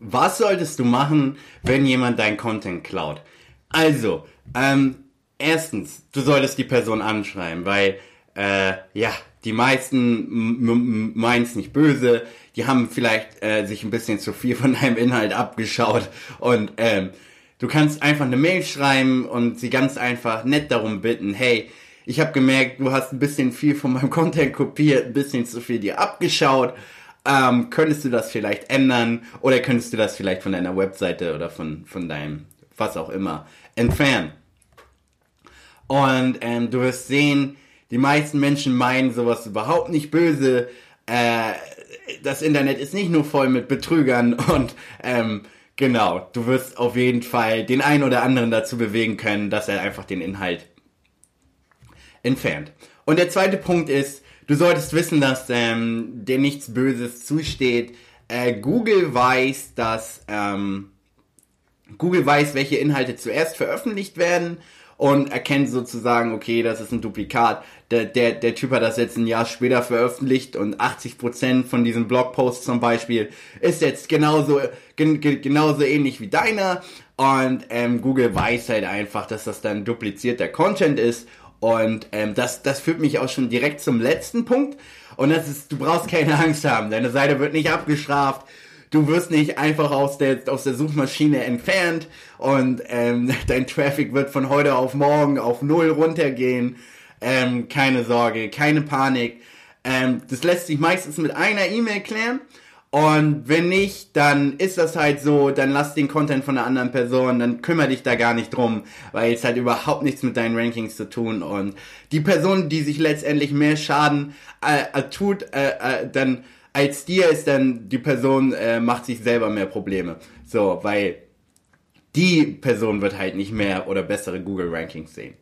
Was solltest du machen, wenn jemand dein Content klaut? Also, ähm, erstens, du solltest die Person anschreiben, weil, äh, ja, die meisten meinen es nicht böse, die haben vielleicht äh, sich ein bisschen zu viel von deinem Inhalt abgeschaut und ähm, du kannst einfach eine Mail schreiben und sie ganz einfach nett darum bitten, hey, ich habe gemerkt, du hast ein bisschen viel von meinem Content kopiert, ein bisschen zu viel dir abgeschaut. Ähm, könntest du das vielleicht ändern oder könntest du das vielleicht von deiner Webseite oder von, von deinem was auch immer entfernen? Und ähm, du wirst sehen, die meisten Menschen meinen sowas überhaupt nicht böse. Äh, das Internet ist nicht nur voll mit Betrügern und ähm, genau, du wirst auf jeden Fall den einen oder anderen dazu bewegen können, dass er einfach den Inhalt entfernt. Und der zweite Punkt ist, du solltest wissen, dass ähm, dir nichts Böses zusteht. Äh, Google weiß, dass ähm, Google weiß, welche Inhalte zuerst veröffentlicht werden und erkennt sozusagen, okay, das ist ein Duplikat. Der, der, der Typ hat das jetzt ein Jahr später veröffentlicht und 80% von diesem Blogpost zum Beispiel ist jetzt genauso, gen, genauso ähnlich wie deiner. Und ähm, Google weiß halt einfach, dass das dann duplizierter Content ist. Und ähm, das, das führt mich auch schon direkt zum letzten Punkt. Und das ist, du brauchst keine Angst haben. Deine Seite wird nicht abgestraft du wirst nicht einfach aus der, aus der Suchmaschine entfernt und ähm, dein Traffic wird von heute auf morgen auf null runtergehen. Ähm, keine Sorge, keine Panik. Ähm, das lässt sich meistens mit einer E-Mail klären. Und wenn nicht, dann ist das halt so, dann lass den Content von einer anderen Person, dann kümmere dich da gar nicht drum, weil es halt überhaupt nichts mit deinen Rankings zu tun und die Person, die sich letztendlich mehr Schaden äh, äh, tut, äh, äh, dann als dir ist dann die Person äh, macht sich selber mehr Probleme. So, weil die Person wird halt nicht mehr oder bessere Google Rankings sehen.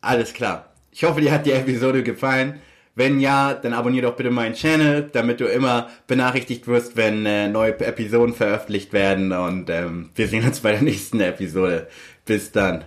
Alles klar. Ich hoffe, dir hat die Episode gefallen. Wenn ja, dann abonniere doch bitte meinen Channel, damit du immer benachrichtigt wirst, wenn äh, neue Episoden veröffentlicht werden. Und ähm, wir sehen uns bei der nächsten Episode. Bis dann.